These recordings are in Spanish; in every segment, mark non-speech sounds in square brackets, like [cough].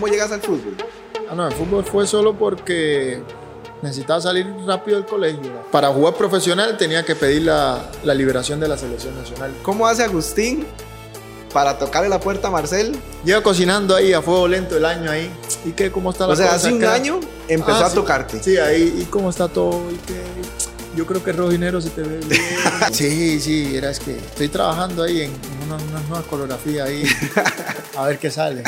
¿Cómo llegas al fútbol? Ah, no, el fútbol fue solo porque necesitaba salir rápido del colegio. Para jugar profesional tenía que pedir la, la liberación de la selección nacional. ¿Cómo hace Agustín para tocarle la puerta a Marcel? Llevo cocinando ahí a fuego lento el año ahí. ¿Y qué? ¿Cómo está la O sea, cosa hace un acá? año empezó Ah, a sí. tocarte. Sí, ahí. ¿Y cómo está todo? ¿Y qué? Yo creo que rojinero se te ve bien. [laughs] sí, sí, era es que estoy trabajando ahí en una, una nueva coreografía ahí. [laughs] A ver qué sale.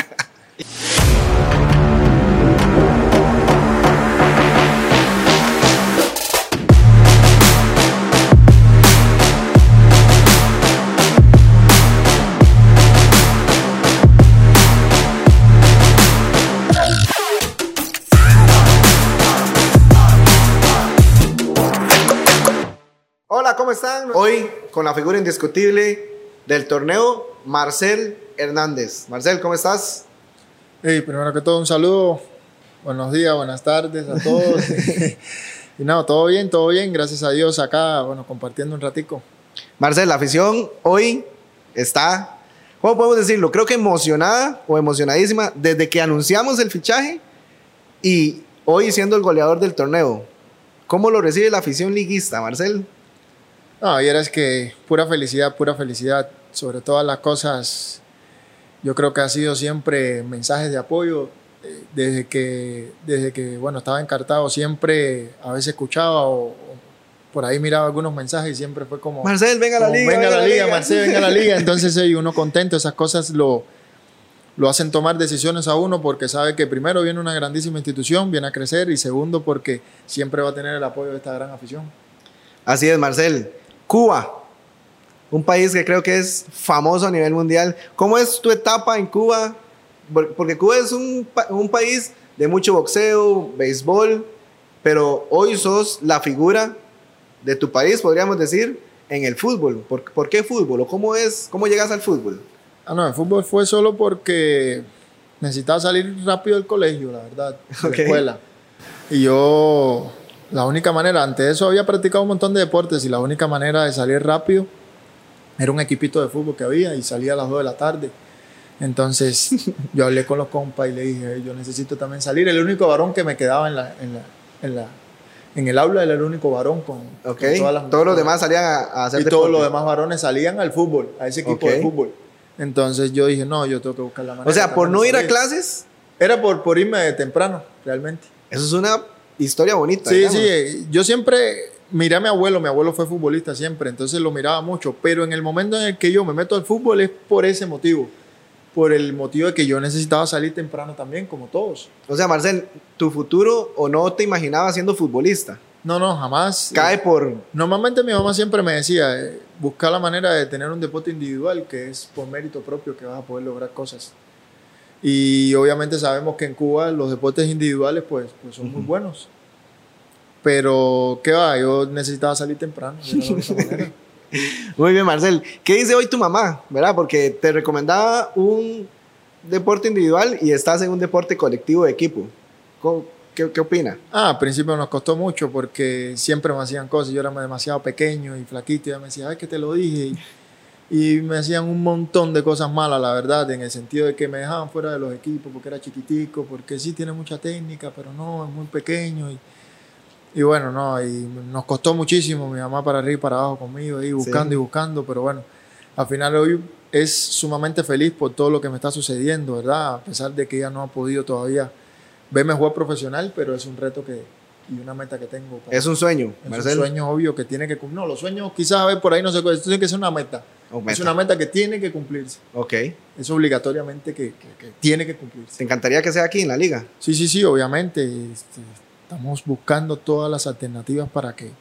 ¿Cómo están? Hoy con la figura indiscutible del torneo, Marcel Hernández. Marcel, ¿cómo estás? Hey, primero que todo, un saludo. Buenos días, buenas tardes a todos. [laughs] y no, todo bien, todo bien, gracias a Dios acá, bueno, compartiendo un ratico. Marcel, la afición hoy está, ¿cómo podemos decirlo? Creo que emocionada o emocionadísima desde que anunciamos el fichaje y hoy siendo el goleador del torneo. ¿Cómo lo recibe la afición liguista, Marcel? No, y era es que pura felicidad, pura felicidad. Sobre todas las cosas, yo creo que ha sido siempre mensajes de apoyo. eh, Desde que, desde que bueno, estaba encartado, siempre a veces escuchaba o, o por ahí miraba algunos mensajes y siempre fue como... Marcel, venga a la liga. Venga a la liga, Marcel, venga a la liga. Entonces, ey, uno contento, esas cosas lo, lo hacen tomar decisiones a uno porque sabe que primero viene una grandísima institución, viene a crecer y segundo porque siempre va a tener el apoyo de esta gran afición. Así es, Marcel. Cuba, un país que creo que es famoso a nivel mundial. ¿Cómo es tu etapa en Cuba? Por- Porque Cuba es un, pa- un país de mucho boxeo, béisbol, pero hoy sos la figura de tu país, podríamos decir, en el fútbol. ¿Por, por qué fútbol? ¿O cómo, es, cómo llegas al fútbol? Ah, no, el fútbol fue solo porque necesitaba salir rápido del colegio, la verdad, de la escuela. Y yo, la única manera, antes de eso había practicado un montón de deportes y la única manera de salir rápido era un equipito de fútbol que había y salía a las 2 de la tarde. Entonces [laughs] yo hablé con los compas y le dije, "Ey, yo necesito también salir. El único varón que me quedaba en, la, en, la, en, la, en el aula era el único varón con, todas las Todos los demás salían a, a hacer y todos los demás varones salían al fútbol, a ese equipo de fútbol. Entonces yo dije, no, yo tengo que buscar la manera. O sea, por no ir a clases, Era por, por irme de temprano, realmente. eso es una historia bonita. Sí, digamos. sí, eh, yo siempre miré a mi abuelo, mi abuelo fue futbolista siempre, entonces lo miraba mucho, pero en el momento en el que yo me meto al fútbol es por ese motivo, por el motivo de que yo necesitaba salir temprano también, como todos. O sea, Marcel, tu futuro o no te imaginabas siendo futbolista. No, no, jamás. Cae por Normalmente mi mamá siempre me decía, eh, busca la manera de tener un deporte individual, que es por mérito propio que vas a poder lograr cosas. Y obviamente sabemos que en Cuba los deportes individuales pues, pues son muy buenos. Pero, ¿qué va? Yo necesitaba salir temprano. [laughs] Muy bien, Marcel. ¿Qué dice hoy tu mamá? ¿Verdad? Porque te recomendaba un deporte individual y estás en un deporte colectivo de equipo. ¿Cómo- ¿Qué, qué opina? Ah, al principio nos costó mucho porque siempre me hacían cosas. Yo era demasiado pequeño y flaquito. Y ella me decía, ay, que te lo dije. Y, y me hacían un montón de cosas malas, la verdad, en el sentido de que me dejaban fuera de los equipos porque era chiquitico, porque sí tiene mucha técnica, pero no, es muy pequeño. Y, y bueno, no, y nos costó muchísimo mi mamá para arriba y para abajo conmigo, ahí buscando Sí. y buscando, pero bueno, al final hoy es sumamente feliz por todo lo que me está sucediendo, ¿verdad? A pesar de que ella no ha podido todavía verme jugar profesional, pero es un reto que y una meta que tengo. para- Es un sueño, es un sueño obvio que tiene que cumplir. No, los sueños quizás a ver por ahí no se esto tiene que ser una meta. Es una meta que tiene que cumplirse. Ok. Es obligatoriamente que, que- que tiene que cumplirse. ¿Te encantaría que sea aquí en la liga? Sí, sí, sí, obviamente. este, estamos buscando todas las alternativas para que,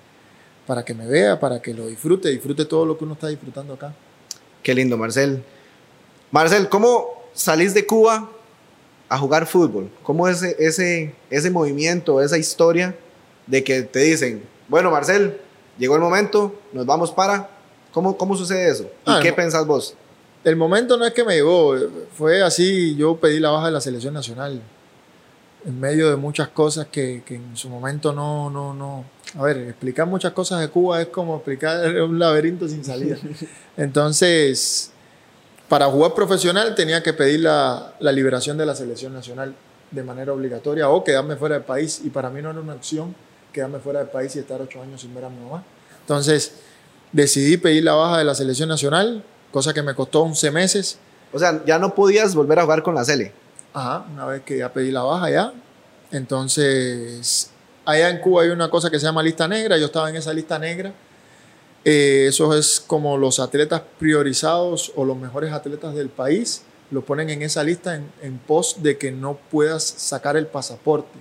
para que me vea, para que lo disfrute, disfrute todo lo que uno está disfrutando acá. Qué lindo, Marcel. Marcel, ¿cómo salís de Cuba a jugar fútbol? ¿Cómo es ese, ese movimiento, esa historia de que te dicen, bueno, Marcel, llegó el momento, nos vamos para... ¿Cómo, cómo sucede eso? ¿Y Ah, qué no. pensás vos? El momento no es que me llegó, fue así, yo pedí la baja de la selección nacional, en medio de muchas cosas que, que en su momento no, no, no. A ver, explicar muchas cosas de Cuba es como explicar un laberinto sin salida. [laughs] Entonces, para jugar profesional tenía que pedir la, la liberación de la selección nacional de manera obligatoria o quedarme fuera del país. Y para mí no era una opción quedarme fuera del país y estar ocho años sin ver a mi mamá. Entonces decidí pedir la baja de la selección nacional, cosa que me costó 11 meses. O sea, ya no podías volver a jugar con la Sele. Ajá, una vez que ya pedí la baja ya. Entonces, allá en Cuba hay una cosa que se llama lista negra, yo estaba en esa lista negra. Eh, eso es como los atletas priorizados o los mejores atletas del país lo ponen en esa lista en, en pos de que no puedas sacar el pasaporte.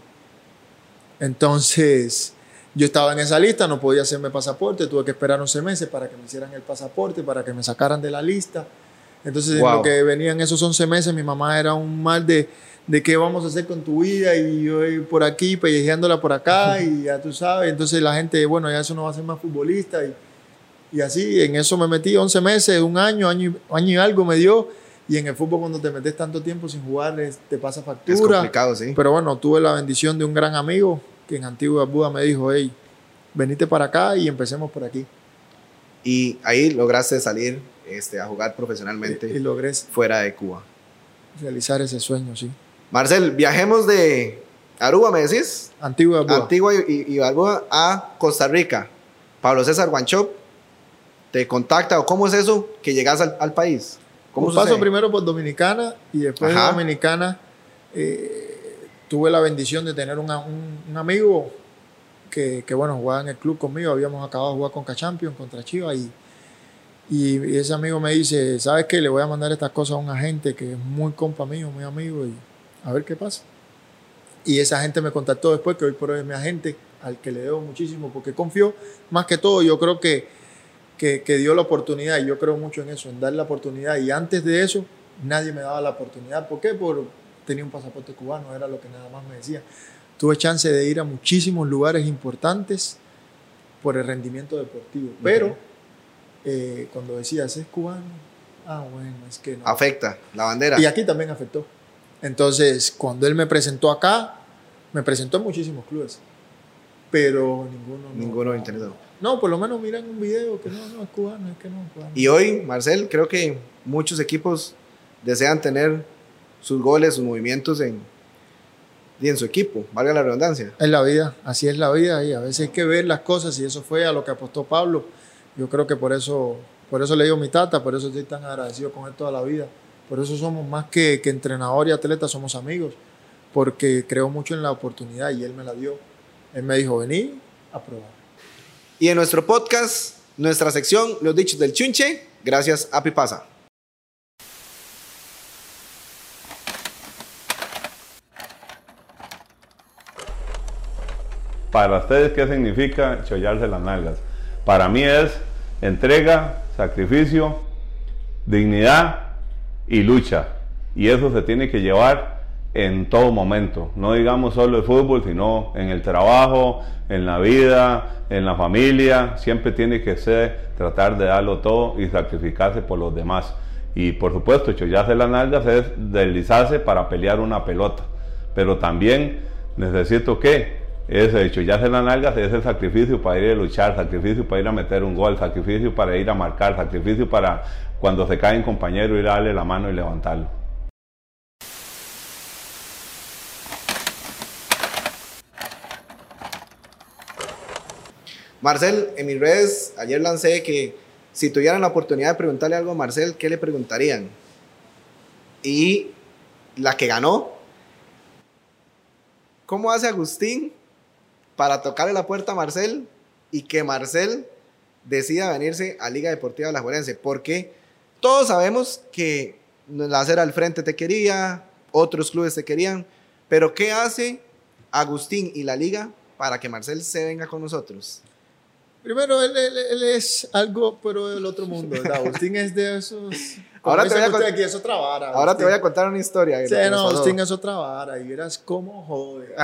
Entonces, yo estaba en esa lista, no podía hacerme pasaporte, tuve que esperar 11 meses para que me hicieran el pasaporte, para que me sacaran de la lista. Entonces, en Wow. lo que venían esos 11 meses, mi mamá era un mal de, de qué vamos a hacer con tu vida y yo por aquí, pellejeándola por acá y ya tú sabes. Entonces la gente, bueno, ya eso no va a ser más futbolista y, y así, en eso me metí 11 meses, un año, año, año y algo me dio. Y en el fútbol cuando te metes tanto tiempo sin jugar, es- te pasa Es factura. complicado, sí. Pero bueno, tuve la bendición de un gran amigo que en Antigua Buda me dijo, hey, venite para acá y empecemos por aquí. Y ahí lograste salir este, a jugar Y, profesionalmente y logré fuera de Cuba. realizar ese sueño, sí. Marcel, viajemos de Aruba, me decís, Antigua Buda. Antigua y, y- y a Costa Rica. Pablo César Guanchop te contacta o cómo es eso que llegas al, al país. ¿Cómo paso primero por Dominicana y después Ajá. de Dominicana eh, tuve la bendición de tener un, amigo que, bueno, jugaba en el club conmigo. Habíamos acabado de jugar con Champions contra Chivas y, y ese amigo me dice, ¿sabes qué? Le voy a mandar estas cosas a un agente que es muy compa mío, muy amigo y a ver qué pasa. Y esa gente me contactó después, que hoy por hoy es mi agente, al que le debo muchísimo porque confió. Más que todo, yo creo que que, que dio la oportunidad, y yo creo mucho en eso, en dar la oportunidad. Y antes de eso, nadie me daba la oportunidad. ¿Por qué? Por tenía un pasaporte cubano, era lo que nada más me decía. Tuve chance de ir a muchísimos lugares importantes por el rendimiento deportivo. Pero eh, cuando decías, es cubano, ah, bueno, es que no. Afecta la bandera. Y aquí también afectó. Entonces, cuando él me presentó acá, me presentó en muchísimos clubes. Pero ninguno. no- Ninguno interesado. no, por lo menos miran un video que no, no es cubano, es que no es cubano. Y hoy, Marcel, creo que muchos equipos desean tener sus goles, sus movimientos en, y en su equipo, valga la redundancia. Es la vida, así es la vida y a veces hay que ver las cosas y eso fue a lo que apostó Pablo. Yo creo que por eso, por eso le digo mi tata, por eso estoy tan agradecido con él toda la vida. Por eso somos más que, que entrenador y atleta, somos amigos, porque creo mucho en la oportunidad y él me la dio. Él me dijo, vení a probar. Y en nuestro podcast, nuestra sección, Los Dichos del Chunche, gracias a Pipasa. Para ustedes, ¿qué significa chollarse las nalgas? Para mí es entrega, sacrificio, dignidad y lucha. Y eso se tiene que llevar en todo momento. No digamos solo el fútbol, sino en el trabajo, en la vida, en la familia. Siempre tiene que ser tratar de darlo todo y sacrificarse por los demás. Y por supuesto, chollarse las nalgas es deslizarse para pelear una pelota. Pero también necesito que ese hecho ya se las nalgas es el sacrificio para ir a luchar, sacrificio para ir a meter un gol, sacrificio para ir a marcar, sacrificio para cuando se cae un compañero ir a darle la mano y levantarlo. Marcel, en mis redes, ayer lancé que si tuvieran la oportunidad de preguntarle algo a Marcel, ¿qué le preguntarían? Y la que ganó, ¿cómo hace Agustín para tocarle la puerta a Marcel y que Marcel decida venirse a Liga Deportiva La Juelense? Porque todos sabemos que la acera al frente te quería, otros clubes te querían, pero ¿qué hace Agustín y la liga para que Marcel se venga con nosotros? Primero, él, es algo, pero del otro mundo. Agustín es de esos... Ahora te voy a aquí, es otra vara. Ahora te voy a contar una historia. Sí, no. Agustín es otra vara y verás cómo jode.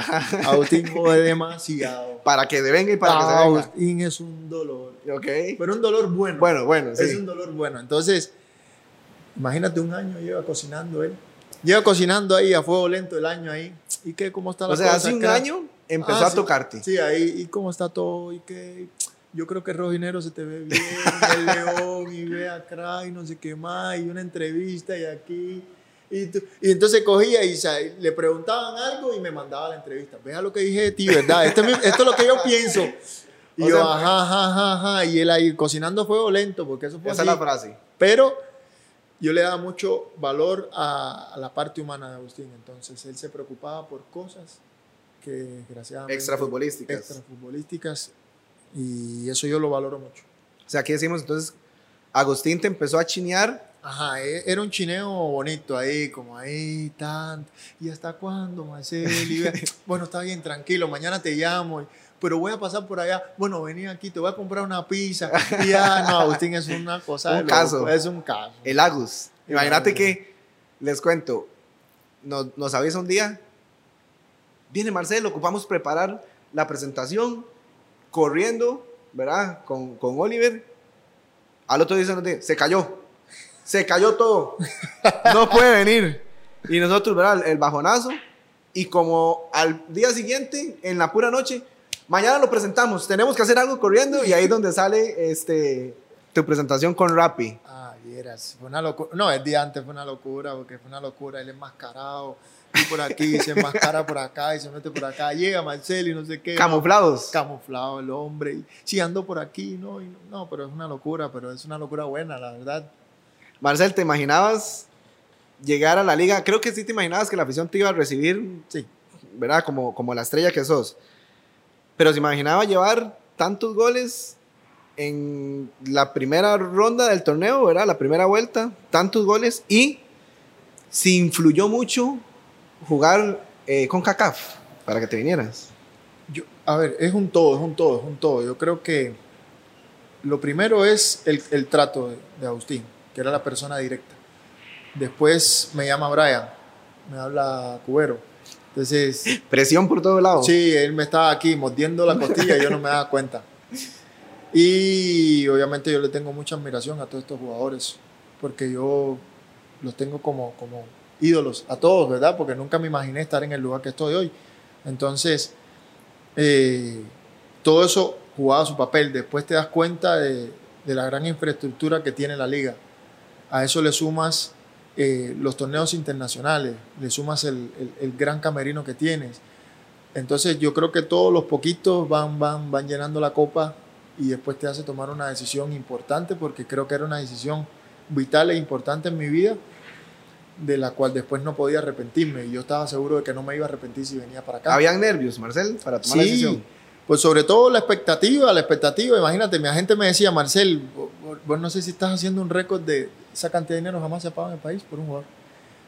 Agustín jode demasiado. [laughs] Para que se venga y para que se venga. Agustín es un dolor. Ok. Pero un dolor bueno. Bueno, bueno, Es sí. un dolor bueno. Entonces, imagínate un año lleva cocinando él. Lleva cocinando ahí a fuego lento el año ahí. ¿Y qué? ¿Cómo está la O sea, cosa hace un año empezó Ah, a sí. tocarte. Sí, ahí. ¿Y cómo está todo? ¿Y qué? Yo creo que Rojinero se te ve bien, el león, y ve acá, y no sé qué más, y una entrevista, y aquí. Y, tú- y entonces cogía y sa- le preguntaban algo y me mandaba la entrevista. Vea lo que dije de ti, ¿verdad? Esto, es esto es lo que yo pienso. Y O yo, sea, ajá, ajá, ajá, ajá. Y él ahí cocinando fuego lento, porque eso fue Esa así. es la frase. Pero yo le daba mucho valor a, a la parte humana de Agustín. Entonces él se preocupaba por cosas que desgraciadamente... Extrafutbolísticas. Extrafutbolísticas. Y eso yo lo valoro mucho. O sea, aquí decimos entonces, Agustín te empezó a chinear. Ajá, e- era un chineo bonito ahí, como ahí, tanto. ¿Y hasta cuándo, Marcel? Y ve- [laughs] bueno, está bien, tranquilo, mañana te llamo. y- Pero voy a pasar por allá. Bueno, vení aquí, te voy a comprar una pizza. Y ya, no, Agustín es una cosa. de Un caso. loco, Es un caso. El Agus. El Imagínate Agus. que, les cuento, nos, nos avisa un día, viene Marcelo, ocupamos preparar la presentación, corriendo, ¿verdad? Con, con Oliver. Al otro día se cayó, se cayó todo, no puede venir. Y nosotros, ¿verdad? El bajonazo. Y como al día siguiente, en la pura noche, mañana lo presentamos, tenemos que hacer algo corriendo y ahí es donde sale este, tu presentación con Rappi. Ah, vieras, fue una locura. No, el día antes fue una locura, porque fue una locura. Él enmascarado, y por aquí, se enmascara por acá y se mete por acá. Llega Marcel y no sé qué. Camuflados. Camuflado el hombre. Y, sí, ando por aquí, no, y no, no, pero es una locura, pero es una locura buena, la verdad. Marcel, ¿te imaginabas llegar a la liga? Creo que sí te imaginabas que la afición te iba a recibir, Sí. ¿verdad? Como, como la estrella que sos. Pero se imaginaba llevar tantos goles en la primera ronda del torneo, ¿verdad? La primera vuelta, tantos goles y si influyó mucho jugar eh, con CACAF para que te vinieras. Yo, a ver, es un todo, es un todo, es un todo. Yo creo que lo primero es el, el trato de, de Agustín, que era la persona directa. Después me llama Brian, me habla Cubero. Entonces, [laughs] Presión por todos lados. sí, él me estaba aquí mordiendo la costilla y yo no me daba cuenta. Y obviamente yo le tengo mucha admiración a todos estos jugadores, porque yo los tengo como, como ídolos, a todos, ¿verdad? Porque nunca me imaginé estar en el lugar que estoy hoy. Entonces, eh, todo eso jugaba su papel. Después te das cuenta de, de la gran infraestructura que tiene la liga. A eso le sumas eh, los torneos internacionales, le sumas el, el- el gran camerino que tienes. Entonces yo creo que todos los poquitos van, van, van llenando la copa y después te hace tomar una decisión importante porque creo que era una decisión vital e importante en mi vida de la cual después no podía arrepentirme y yo estaba seguro de que no me iba a arrepentir si venía para acá. ¿Habían nervios, Marcel, para tomar la Sí, decisión? pues sobre todo la expectativa, la expectativa. Imagínate, mi agente me decía, Marcel, vos, no sé si estás haciendo un récord de esa cantidad de dinero jamás se ha pagado en el país por un jugador.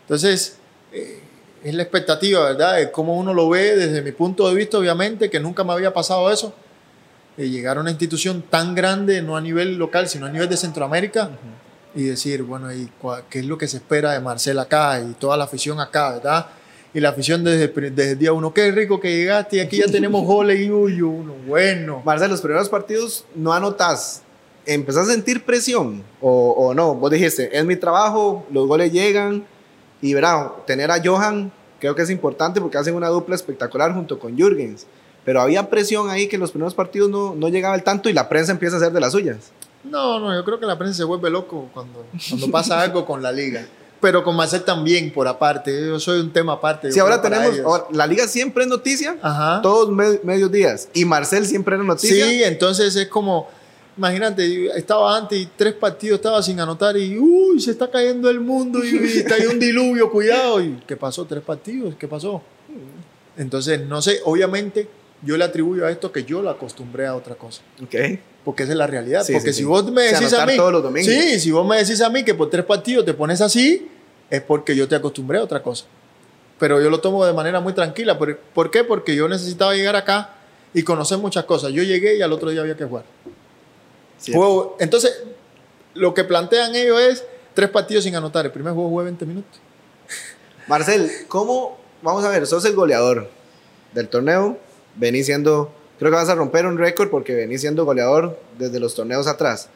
Entonces, eh, es la expectativa, ¿verdad? Es como uno lo ve desde mi punto de vista, obviamente, que nunca me había pasado eso. De llegar a una institución tan grande, no a nivel local, sino a nivel de Centroamérica, y decir, bueno, ¿y qué es lo que se espera de Marcel acá y toda la afición acá, ¿verdad? Y la afición desde, desde el día uno, qué rico que llegaste y aquí ya tenemos goles y uy, uno, bueno. Marcel, los primeros partidos no anotas. ¿Empezás a sentir presión o, o no? Vos dijiste, es mi trabajo, los goles llegan y verá, tener a Johan creo que es importante porque hacen una dupla espectacular junto con Jürgens. Pero había presión ahí que en los primeros partidos no, no llegaba el tanto y la prensa empieza a hacer de las suyas. No, no, yo creo que la prensa se vuelve loco cuando, cuando pasa [laughs] algo con la liga. Pero con Marcel también, por aparte. Yo soy un tema aparte. Si ahora tenemos, ahora, la liga siempre es noticia, Ajá. todos me- medios días. Y Marcel siempre era noticia. Sí, entonces es como, imagínate, estaba antes y tres partidos estaba sin anotar y uy, se está cayendo el mundo y, y está ahí un diluvio, [laughs] cuidado. ¿Y qué pasó? Tres partidos, ¿qué pasó? Entonces, no sé, obviamente yo le atribuyo a esto que yo lo acostumbré a otra cosa. Ok. Porque esa es la realidad. Sí, porque sí, si sí. vos me decís a mí. todos los domingos. Sí, si vos me decís a mí que por tres partidos te pones así, es porque yo te acostumbré a otra cosa. Pero yo lo tomo de manera muy tranquila. ¿Por, por qué? Porque yo necesitaba llegar acá y conocer muchas cosas. Yo llegué y al otro día había que jugar. Juego- entonces, lo que plantean ellos es tres partidos sin anotar. El primer juego jugué 20 minutos. Marcel, ¿cómo? Vamos a ver, sos el goleador del torneo. Venís siendo, creo que vas a romper un récord porque venís siendo goleador desde los torneos atrás.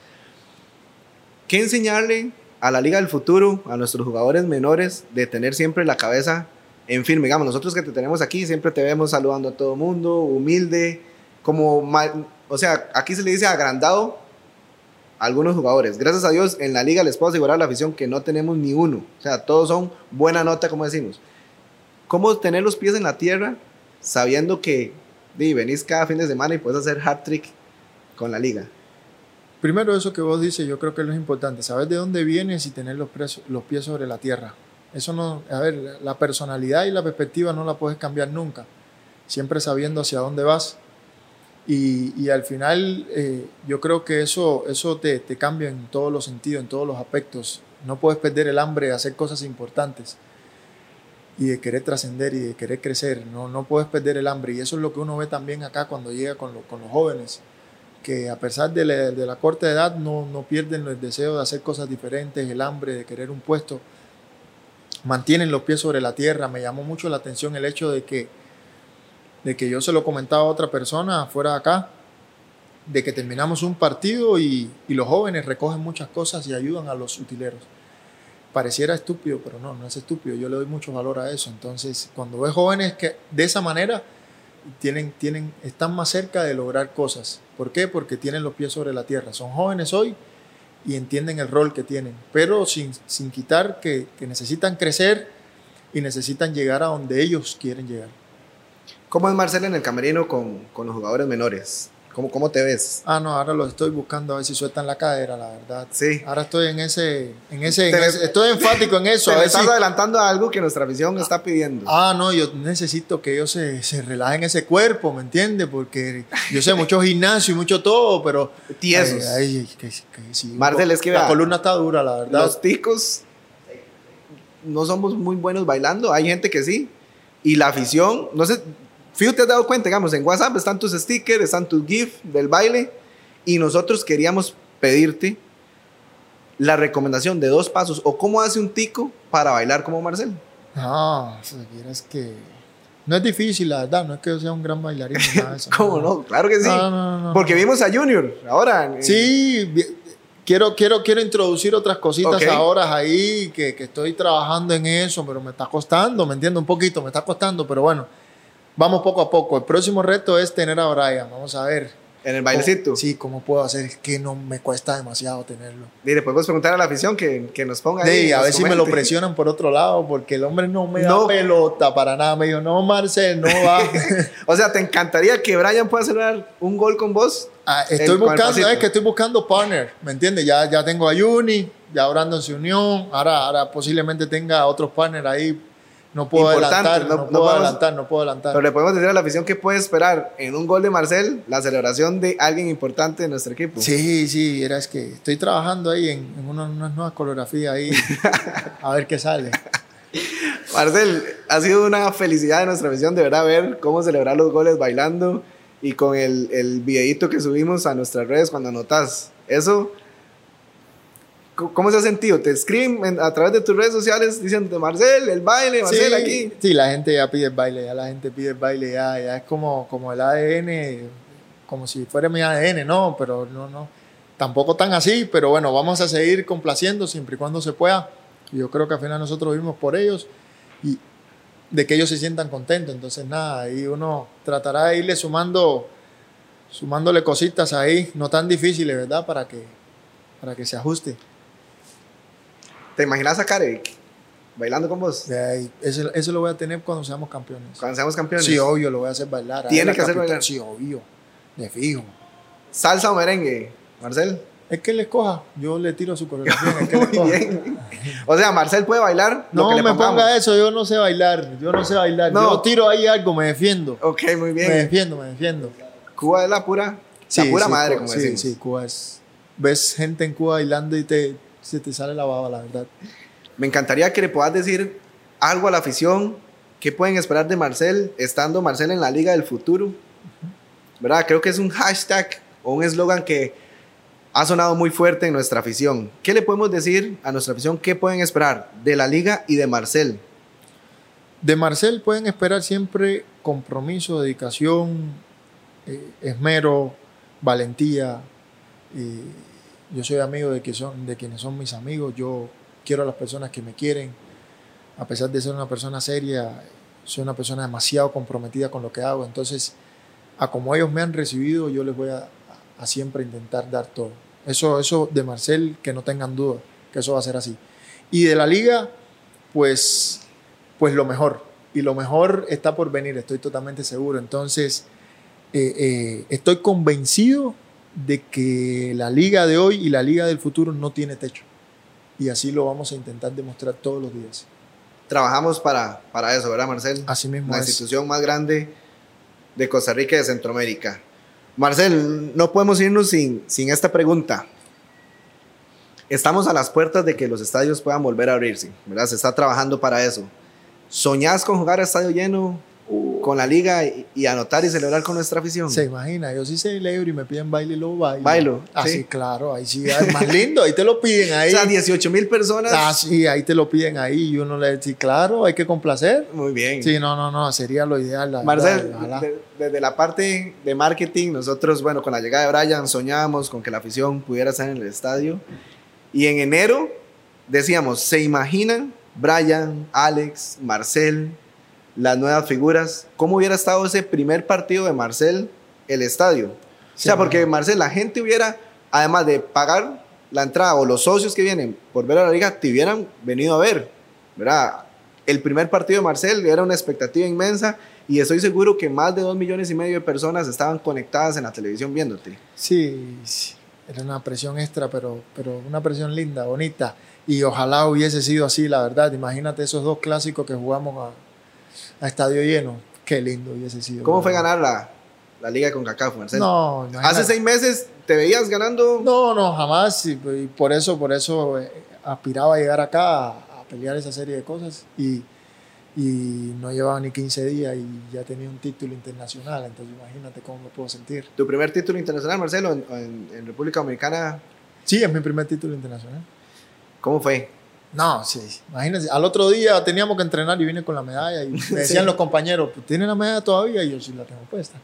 ¿Qué enseñarle a la Liga del Futuro, a nuestros jugadores menores, de tener siempre la cabeza en firme? Digamos, nosotros que te tenemos aquí, siempre te vemos saludando a todo mundo, humilde, como, o sea, aquí se le dice agrandado a algunos jugadores. Gracias a Dios, en la liga les puedo asegurar a la afición que no tenemos ni uno. O sea, todos son buena nota, como decimos. ¿Cómo tener los pies en la tierra sabiendo que di, venís cada fin de semana y puedes hacer hat trick con la liga? Primero eso que vos dices, yo creo que es lo importante, saber de dónde vienes y tener los pies sobre la tierra. Eso no, a ver, la personalidad y la perspectiva no la puedes cambiar nunca, siempre sabiendo hacia dónde vas. Y, y al final eh, yo creo que eso, eso te, te cambia en todos los sentidos, en todos los aspectos. No puedes perder el hambre de hacer cosas importantes y de querer trascender y de querer crecer. No, no puedes perder el hambre. Y eso es lo que uno ve también acá cuando llega con, con los jóvenes que a pesar de la, de corta edad no, no pierden el deseo de hacer cosas diferentes, el hambre de querer un puesto, mantienen los pies sobre la tierra. Me llamó mucho la atención el hecho de que, de que yo se lo comentaba a otra persona fuera de acá, de que terminamos un partido y, y los jóvenes recogen muchas cosas y ayudan a los utileros. Pareciera estúpido, pero no, no es estúpido. Yo le doy mucho valor a eso. Entonces, cuando ves jóvenes que de esa manera tienen, tienen, están más cerca de lograr cosas. ¿Por qué? Porque tienen los pies sobre la tierra. Son jóvenes hoy y entienden el rol que tienen, pero sin, sin quitar que, que necesitan crecer y necesitan llegar a donde ellos quieren llegar. ¿Cómo es Marcel en el camerino con, con los jugadores menores? ¿Cómo, ¿Cómo te ves? Ah, no, ahora los estoy buscando a ver si sueltan la cadera, la verdad. Sí. Ahora estoy en ese, en ese, en Te- ese- estoy enfático en [laughs] eso. Te a si- estás adelantando a algo que nuestra afición está pidiendo. Ah, no, yo necesito que ellos se, se relajen ese cuerpo, ¿me entiendes? Porque yo sé mucho gimnasio y mucho todo, pero... [laughs] Tiesos. Ay, ay, que- que sí, Marcel, es que la vea, columna está dura, la verdad. Los ticos no somos muy buenos bailando. Hay gente que sí. Y la afición, no sé, Fijo, te has dado cuenta, digamos, en WhatsApp están tus stickers, están tus GIF del baile. Y nosotros queríamos pedirte la recomendación de dos pasos o cómo hace un tico para bailar como Marcel. No, si vieras que... No es difícil, la verdad, no es que yo sea un gran bailarín. nada de eso, [laughs] ¿Cómo no? Claro que sí. No, no, no, Porque no. vimos a Junior ahora. eh, Sí, quiero, quiero, quiero introducir otras cositas Ok. ahora ahí, que, que estoy trabajando en eso, pero me está costando, ¿me entiendes? Un poquito, me está costando, pero bueno, vamos poco a poco. El próximo reto es tener a Brian, vamos a ver. En el bailecito. Sí, ¿cómo puedo hacer? Es que no me cuesta demasiado tenerlo. Le podemos preguntar a la afición que, que nos ponga ahí. Sí, a ver si me lo presionan por otro lado, porque el hombre no me da pelota para nada. Me dijo, no, Marcel, no va. [laughs] O sea, ¿te encantaría que Brian pueda hacer un gol con vos? Ah, estoy el buscando, pasito. es que estoy buscando partner, ¿me entiendes? Ya, ya tengo a Juni, ya Brandon se unió, ahora, ahora posiblemente tenga otros partners ahí. No puedo adelantar, no- no, puedo adelantar, no puedo adelantar. Pero le podemos decir a la afición que puede esperar en un gol de Marcel la celebración de alguien importante de nuestro equipo. Sí, sí, era es que estoy trabajando ahí en, en una, unas nuevas coreografías ahí, [laughs] a ver qué sale. Marcel, ha sido una felicidad de nuestra afición de verdad ver cómo celebrar los goles bailando y con el, el videíto que subimos a nuestras redes cuando anotas. Eso, ¿cómo se ha sentido? Te escriben en- a través de tus redes sociales diciendo Marcel, el baile, Marcel sí, aquí. Sí, la gente ya pide el baile, ya la gente pide el baile, ya, ya es como, como el ADN, como si fuera mi ADN, no, pero no, no, tampoco tan así, pero bueno, vamos a seguir complaciendo siempre y cuando se pueda. Yo creo que al final nosotros vivimos por ellos y de que ellos se sientan contentos, entonces nada, ahí uno tratará de irle sumando, sumándole cositas ahí, no tan difíciles, ¿verdad? Para que, para que se ajuste. ¿Te imaginas a Karek bailando con vos? Ahí, eso, eso lo voy a tener cuando seamos campeones. Cuando seamos campeones. Sí, obvio, lo voy a hacer bailar. Tiene que hacer bailar. Sí, obvio. De fijo. Salsa o merengue, Marcel. Es que él escoja. Yo le tiro su coreografía. Es que él [laughs] Muy escoja. bien. O sea, Marcel puede bailar. lo No que le me ponga eso. Yo no sé bailar. Yo no sé bailar. No. Yo tiro ahí algo. Me defiendo. Ok, muy Me bien. defiendo, me defiendo. Cuba es la pura, la pura madre, Cu- como sí, decimos. sí, Cuba es... Ves gente en Cuba bailando y te, se te sale la baba, la verdad. Me encantaría que le puedas decir algo a la afición. ¿Qué pueden esperar de Marcel estando Marcel en la Liga del Futuro? ¿Verdad? Creo que es un hashtag o un eslogan que ha sonado muy fuerte en nuestra afición. ¿Qué le podemos decir a nuestra afición? ¿Qué pueden esperar de la Liga y de Marcel? De Marcel pueden esperar siempre compromiso, dedicación, eh, esmero, valentía. Y yo soy amigo de, que son, de quienes son mis amigos. Yo quiero a las personas que me quieren. A pesar de ser una persona seria, soy una persona demasiado comprometida con lo que hago. Entonces, a como ellos me han recibido, yo les voy a, a siempre intentar dar todo. Eso, eso de Marcel, que no tengan duda, que eso va a ser así. Y de la liga, pues, pues lo mejor. Y lo mejor está por venir, estoy totalmente seguro. Entonces, eh, eh, estoy convencido de que la liga de hoy y la liga del futuro no tiene techo. Y así lo vamos a intentar demostrar todos los días. Trabajamos para, para eso, ¿verdad, Marcel? Así mismo La es. institución más grande de Costa Rica y de Centroamérica. Marcel, no podemos irnos sin, sin esta pregunta. Estamos a las puertas de que los estadios puedan volver a abrirse, ¿verdad? Se está trabajando para eso. ¿Soñás con jugar a estadio lleno con la liga y, y anotar y celebrar con nuestra afición? Se imagina, yo sí sé euro y me piden baile y lo bailo. Bailo, Ah, sí. sí, claro, ahí sí, es más lindo, ahí te lo piden [laughs] O ahí. sea, 18 mil personas. Ah, sí, ahí te lo piden ahí y uno le dice, claro, hay que complacer. Muy bien. Sí, no, no, no, sería lo ideal. la Marcel, desde la parte de marketing, nosotros, bueno, con la llegada de Brian soñábamos con que la afición pudiera estar en el estadio. Y en enero decíamos, ¿se imaginan Brian, Alex, Marcel, las nuevas figuras? ¿Cómo hubiera estado ese primer partido de Marcel, el estadio? o sea, porque. Marcel, la gente hubiera, además de pagar la entrada o los socios que vienen por ver a la liga, te hubieran venido a ver, ¿verdad? El primer partido de Marcel era una expectativa inmensa y estoy seguro que más de dos millones y medio de personas estaban conectadas en la televisión viéndote. Sí, sí, era una presión extra, pero, pero una presión linda, bonita. Y ojalá hubiese sido así, la verdad. Imagínate esos dos clásicos que jugamos a, a estadio lleno. Qué lindo hubiese sido. ¿Cómo fue ganar la, la liga con CACAF, Marcel? No, Hace imagínate. seis meses te veías ganando. No, no, jamás. Y, y por eso, por eso eh, aspiraba a llegar acá a, a pelear esa serie de cosas. Y, y no llevaba ni 15 días y ya tenía un título internacional. Entonces imagínate cómo me puedo sentir. Tu primer título internacional, Marcelo, en, en- en República Dominicana, Sí, es mi primer título internacional. ¿cómo fue? No, sí, imagínense. Al otro día teníamos que entrenar y vine con la medalla. Y me [laughs] decían Sí. los compañeros, "Pues, ¿tiene la medalla todavía? Y yo sí la tengo puesta.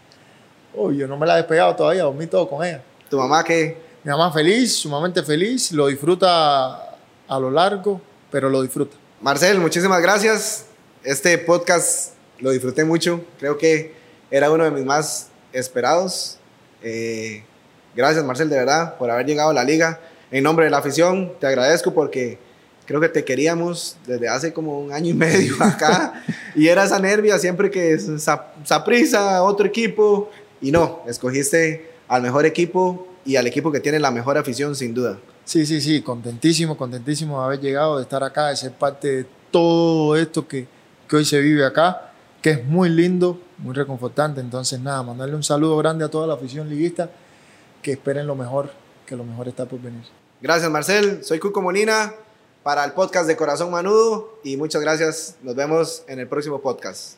Oh, yo no me la he despegado todavía, dormí todo con ella. ¿Tu mamá qué? Mi mamá feliz, sumamente feliz, lo disfruta a lo largo, pero lo disfruta. Marcel, muchísimas gracias. Este podcast lo disfruté mucho. Creo que era uno de mis más esperados. Eh, gracias, Marcel, de verdad, por haber llegado a la liga. En nombre de la afición, te agradezco porque creo que te queríamos desde hace como un año y medio [laughs] acá. y era esa nervia siempre que Saprisa, otro equipo. Y no, escogiste al mejor equipo y al equipo que tiene la mejor afición, sin duda. Sí, sí, sí, contentísimo, contentísimo de haber llegado, de estar acá, de ser parte de todo esto que, que hoy se vive acá, que es muy lindo, muy reconfortante. Entonces, nada, mandarle un saludo grande a toda la afición liguista, que esperen lo mejor, que lo mejor está por venir. Gracias, Marcel. Soy Cuco Molina para el podcast de Corazón Manudo y muchas gracias. Nos vemos en el próximo podcast.